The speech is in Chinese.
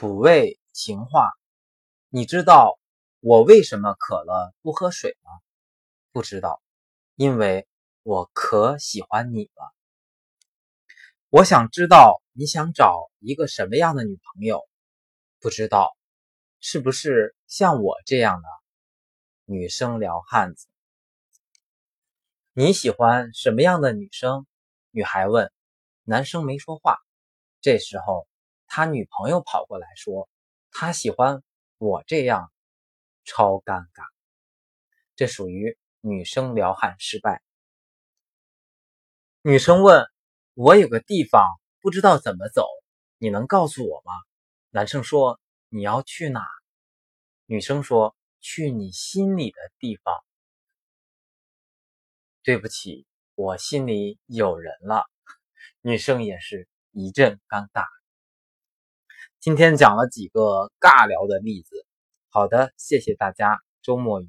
土味情话，你知道我为什么渴了不喝水吗？不知道，因为我可喜欢你了。我想知道你想找一个什么样的女朋友？不知道，是不是像我这样的女生撩汉子？你喜欢什么样的女生？女孩问。男生没说话。这时候。他女朋友跑过来说：“他喜欢我这样，超尴尬。”这属于女生撩汉失败。女生问：“我有个地方不知道怎么走，你能告诉我吗？”男生说：“你要去哪？”女生说：“去你心里的地方。”对不起，我心里有人了。女生也是一阵尴尬。今天讲了几个尬聊的例子，好的，谢谢大家，周末愉